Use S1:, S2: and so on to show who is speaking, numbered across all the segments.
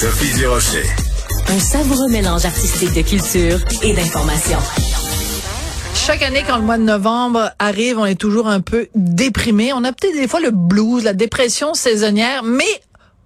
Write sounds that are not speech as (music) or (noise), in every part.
S1: Sophie Durocher.
S2: Un savoureux mélange artistique de culture et d'information.
S3: Chaque année, quand le mois de novembre arrive, on est toujours un peu déprimé. On a peut-être des fois le blues, la dépression saisonnière, mais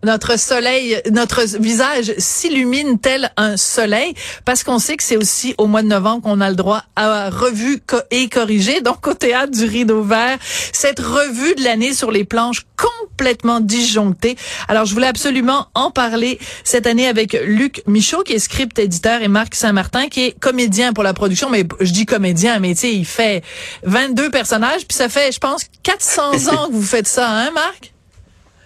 S3: notre soleil, notre visage s'illumine tel un soleil parce qu'on sait que c'est aussi au mois de novembre qu'on a le droit à revue et corrigée. Donc au théâtre du Rideau Vert, cette revue de l'année sur les planches complètement disjonctée. Alors je voulais absolument en parler cette année avec Luc Michaud qui est script éditeur et Marc Saint-Martin qui est comédien pour la production mais je dis comédien mais tu sais il fait 22 personnages puis ça fait je pense 400 (laughs) ans que vous faites ça hein Marc?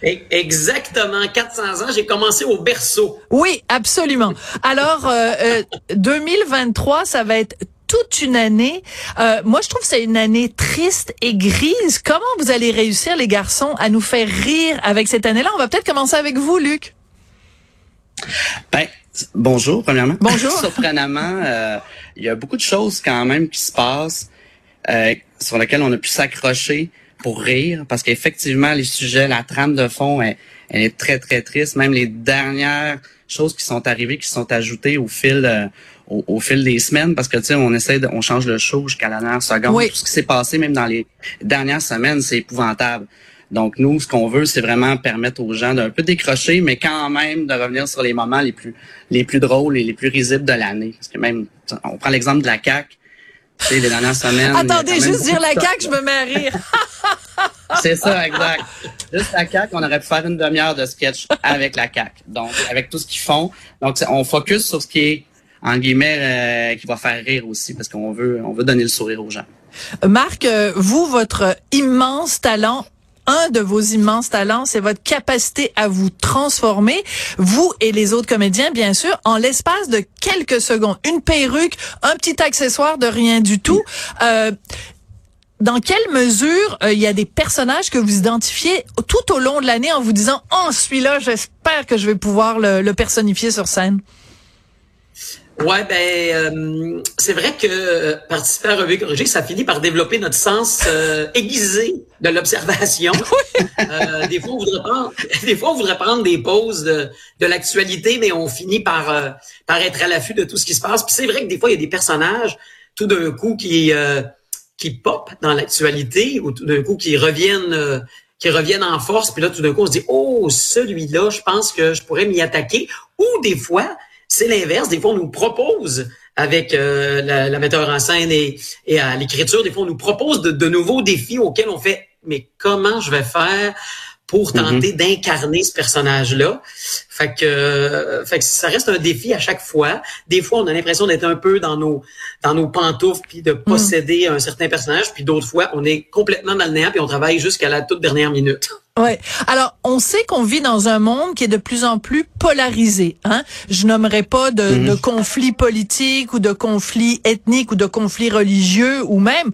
S4: Exactement, 400 ans. J'ai commencé au berceau.
S3: Oui, absolument. Alors, euh, 2023, euh, ça va être toute une année. Euh, moi, je trouve que c'est une année triste et grise. Comment vous allez réussir, les garçons, à nous faire rire avec cette année-là? On va peut-être commencer avec vous, Luc.
S5: Ben, bonjour, premièrement.
S3: Bonjour. (laughs)
S5: Surprenamment, euh, il y a beaucoup de choses quand même qui se passent sur lesquelles on a pu s'accrocher pour rire, parce qu'effectivement, les sujets, la trame de fond, elle, est très, très triste. Même les dernières choses qui sont arrivées, qui sont ajoutées au fil euh, au, fil des semaines, parce que tu sais, on essaie de, on change le show jusqu'à la dernière seconde. Tout ce qui s'est passé, même dans les dernières semaines, c'est épouvantable. Donc nous, ce qu'on veut, c'est vraiment permettre aux gens d'un peu décrocher, mais quand même de revenir sur les moments les plus les plus drôles et les plus risibles de l'année. Parce que même, on prend l'exemple de la CAC les dernières semaines.
S3: Attendez, juste dire la CAQ, je me mets à rire. (laughs)
S5: C'est ça, exact. Juste la CAQ, on aurait pu faire une demi-heure de sketch avec la CAQ. Donc, avec tout ce qu'ils font. Donc, on focus sur ce qui est, en guillemets, euh, qui va faire rire aussi, parce qu'on veut, on veut donner le sourire aux gens.
S3: Marc, euh, vous, votre immense talent un de vos immenses talents, c'est votre capacité à vous transformer, vous et les autres comédiens, bien sûr, en l'espace de quelques secondes. Une perruque, un petit accessoire de rien du tout. Euh, dans quelle mesure euh, il y a des personnages que vous identifiez tout au long de l'année en vous disant oh celui-là j'espère que je vais pouvoir le personnifier sur scène?
S4: Ouais, ben euh, c'est vrai que euh, participer à Revue Corrigée, ça finit par développer notre sens euh, aiguisé de l'observation. (laughs) des fois, on voudrait prendre, (laughs) des fois, on voudrait prendre des pauses de, de l'actualité, mais on finit par par être à l'affût de tout ce qui se passe. Puis c'est vrai que des fois, il y a des personnages tout d'un coup qui qui pop dans l'actualité ou tout d'un coup qui reviennent qui reviennent en force. Puis là, tout d'un coup, on se dit oh celui-là, je pense que je pourrais m'y attaquer. Ou des fois c'est l'inverse. Des fois, on nous propose avec euh, la, metteur en scène et, et à l'écriture, des fois, on nous propose de, de nouveaux défis auxquels on fait, mais comment je vais faire pour mm-hmm. tenter d'incarner ce personnage-là? Fait que, fait que ça reste un défi à chaque fois. Des fois, on a l'impression d'être un peu dans nos dans nos pantoufles puis de mm. posséder un certain personnage, puis d'autres fois, on est complètement dans le néant puis on travaille jusqu'à la toute dernière minute.
S3: Ouais. Alors, on sait qu'on vit dans un monde qui est de plus en plus polarisé. Hein? Je nommerai pas de, mm-hmm. de conflits politiques ou de conflits ethniques ou de conflits religieux ou même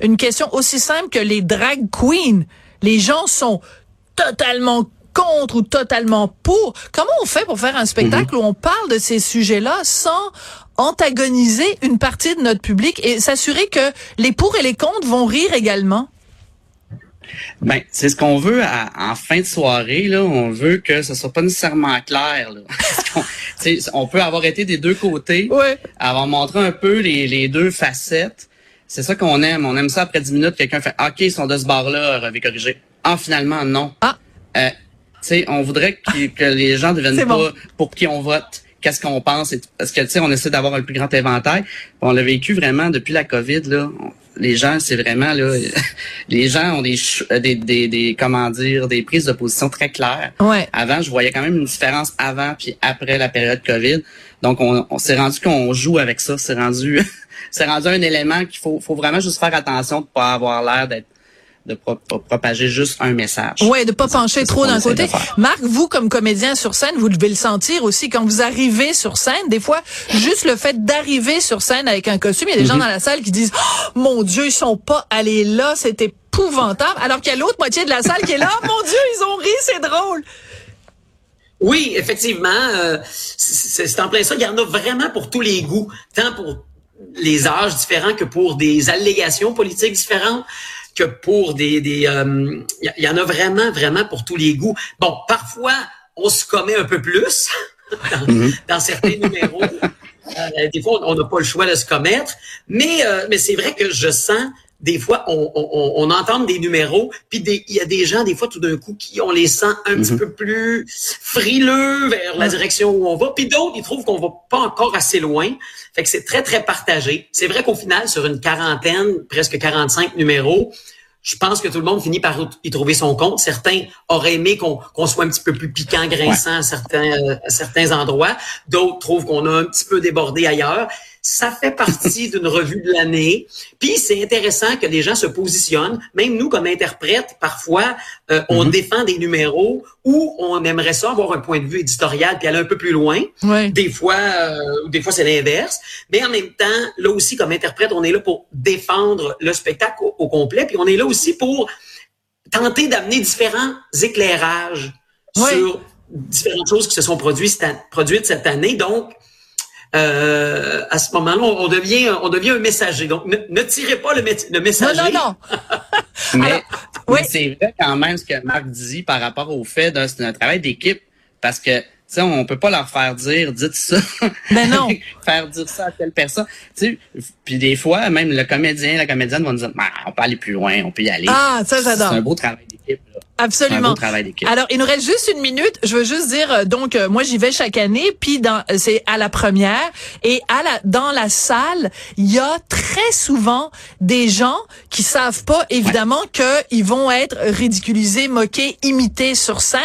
S3: une question aussi simple que les drag queens. Les gens sont totalement contre ou totalement pour. Comment on fait pour faire un spectacle mhm. où on parle de ces sujets-là sans antagoniser une partie de notre public et s'assurer que les pour et les contre vont rire également?
S5: Ben, c'est ce qu'on veut en fin de soirée. Là, on veut que ce soit pas nécessairement clair. Là. (laughs) on, peut avoir été des deux côtés,
S3: ouais.
S5: avoir montré un peu les, les deux facettes. C'est ça qu'on aime. On aime ça après 10 minutes, quelqu'un fait OK, ils sont de ce bar-là, revez corriger. Ah, finalement, non.
S3: Ah.
S5: Euh, on voudrait que, les gens ne deviennent pas pour qui on vote, qu'est-ce qu'on pense. Parce que, tu sais, on essaie d'avoir le plus grand éventail. On l'a vécu vraiment depuis la COVID, là. les gens, c'est vraiment, là, (laughs) les gens ont des, des, des, des, comment dire, des prises de position très claires.
S3: Ouais.
S5: Avant, je voyais quand même une différence avant puis après la période COVID. Donc, on, on s'est rendu qu'on joue avec ça. C'est rendu, (laughs) c'est rendu un élément qu'il faut, faut vraiment juste faire attention de pas avoir l'air d'être de propager juste un message.
S3: Ouais, de pas pencher trop d'un côté. Marc, vous comme comédien sur scène, vous devez le sentir aussi quand vous arrivez sur scène. Des fois, juste le fait d'arriver sur scène avec un costume, il y a des gens mhm. dans la salle qui disent oh, "Mon Dieu, ils sont pas allés là, c'était épouvantable." Alors qu'il y a l'autre moitié de la salle qui est là oh, "Mon Dieu, ils ont ri, c'est drôle."
S4: Oui, effectivement, euh, c'est en plein ça. Il y en a vraiment pour tous les goûts, tant pour les âges différents que pour des allégations politiques différentes que pour des... Il des, euh, y, en a vraiment, vraiment pour tous les goûts. Bon, parfois, on se commet un peu plus. (laughs) dans, mm-hmm. dans certains numéros. Euh, des fois, on n'a pas le choix de se commettre. Mais, euh, mais c'est vrai que je sens des fois, on, on, on, entend des numéros, puis il y a des gens, des fois, tout d'un coup, qui on les sent un petit mhm. peu plus frileux vers la direction où on va, puis d'autres, ils trouvent qu'on va pas encore assez loin. Fait que c'est très, très partagé. C'est vrai qu'au final, sur une quarantaine, presque 45 numéros, je pense que tout le monde finit par y trouver son compte. Certains auraient aimé qu'on soit un petit peu plus piquant, grinçant à, certains, euh, à certains endroits. D'autres trouvent qu'on a un petit peu débordé ailleurs ça fait partie (laughs) d'une revue de l'année. Puis c'est intéressant que les gens se positionnent. Même nous, comme interprètes, parfois, euh, on mhm. défend des numéros où on aimerait ça avoir un point de vue éditorial puis aller un peu plus loin. Des fois, euh, des fois c'est l'inverse. Mais en même temps, là aussi, comme interprète, on est là pour défendre le spectacle au, complet. Puis on est là aussi pour tenter d'amener différents éclairages sur différentes choses qui se sont produites, produites cette année. Donc, euh, à ce moment-là, on devient, on devient un messager. Donc, ne, tirez pas le, le messager.
S3: Non, non, (laughs)
S5: non. mais, oui. c'est vrai quand même ce que Marc dit par rapport au fait d'un un travail d'équipe, parce que sais, on peut pas leur faire dire, dites ça.
S3: Mais ben non. (laughs)
S5: faire dire ça à telle personne. Tu puis des fois, même le comédien, la comédienne vont dire, bah, on peut aller plus loin, on peut y aller.
S3: Ah, ça j'adore.
S5: C'est un beau travail d'équipe.
S3: Absolument. Alors, il nous reste juste une minute. Je veux juste dire, euh, donc, euh, moi, j'y vais chaque année, puis dans, euh, c'est à la première, et à la, dans la salle, il y a très souvent des gens qui savent pas, évidemment, que qu'ils vont être ridiculisés, moqués, imités sur scène.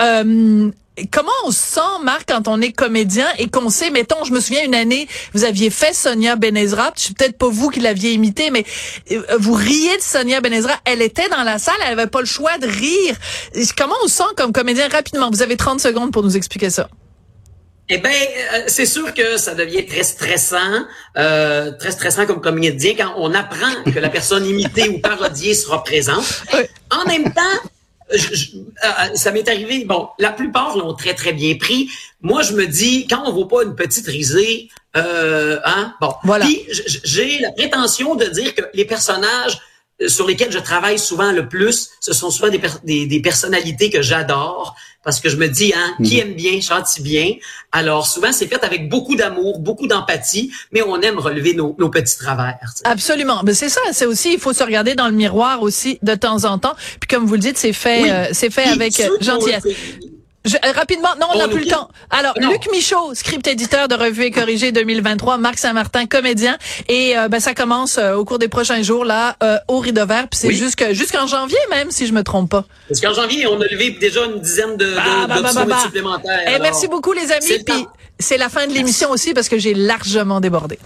S3: Euh, comment on se sent, Marc, quand on est comédien et qu'on sait, mettons, je me souviens une année, vous aviez fait Sonia Benezra, c'est peut-être pas vous qui l'aviez imité, mais euh, vous riez de Sonia Benezra, elle était dans la salle, elle avait pas le choix de rire. Comment on se sent comme comédien rapidement? Vous avez 30 secondes pour nous expliquer ça.
S4: Eh ben, euh, c'est sûr que ça devient très stressant, euh, très stressant comme comédien quand on apprend que la personne imitée ou parodiée sera présente. En même temps, je, euh, ça m'est arrivé. Bon, la plupart l'ont très très bien pris. Moi, je me dis quand on vaut pas une petite risée, euh, hein, bon.
S3: Voilà.
S4: Puis j'ai la prétention de dire que les personnages euh, sur lesquels je travaille souvent le plus, ce sont souvent des, des, des personnalités que j'adore parce que je me dis, hein, qui mhm. aime bien, chante bien. Alors souvent, c'est fait avec beaucoup d'amour, beaucoup d'empathie, mais on aime relever nos, nos petits travers.
S3: Absolument. Mais c'est ça, c'est aussi, il faut se regarder dans le miroir aussi de temps en temps. Puis comme vous le dites, c'est fait, euh, c'est fait avec euh, gentillesse. Euh, rapidement, non, on n'a plus le temps. Alors, Luc Michaud, script éditeur de Revue et Corrigé 2023, Marc Saint-Martin, comédien. Et euh, ben, ça commence euh, au cours des prochains jours, là, au Rideau Vert. Puis c'est jusqu'en janvier même, si je me trompe pas.
S4: Jusqu'en janvier, on a levé déjà une dizaine de, bah, bah, bah, supplémentaires.
S3: Et eh, merci beaucoup, les amis. Puis c'est la fin de l'émission aussi, parce que j'ai largement débordé.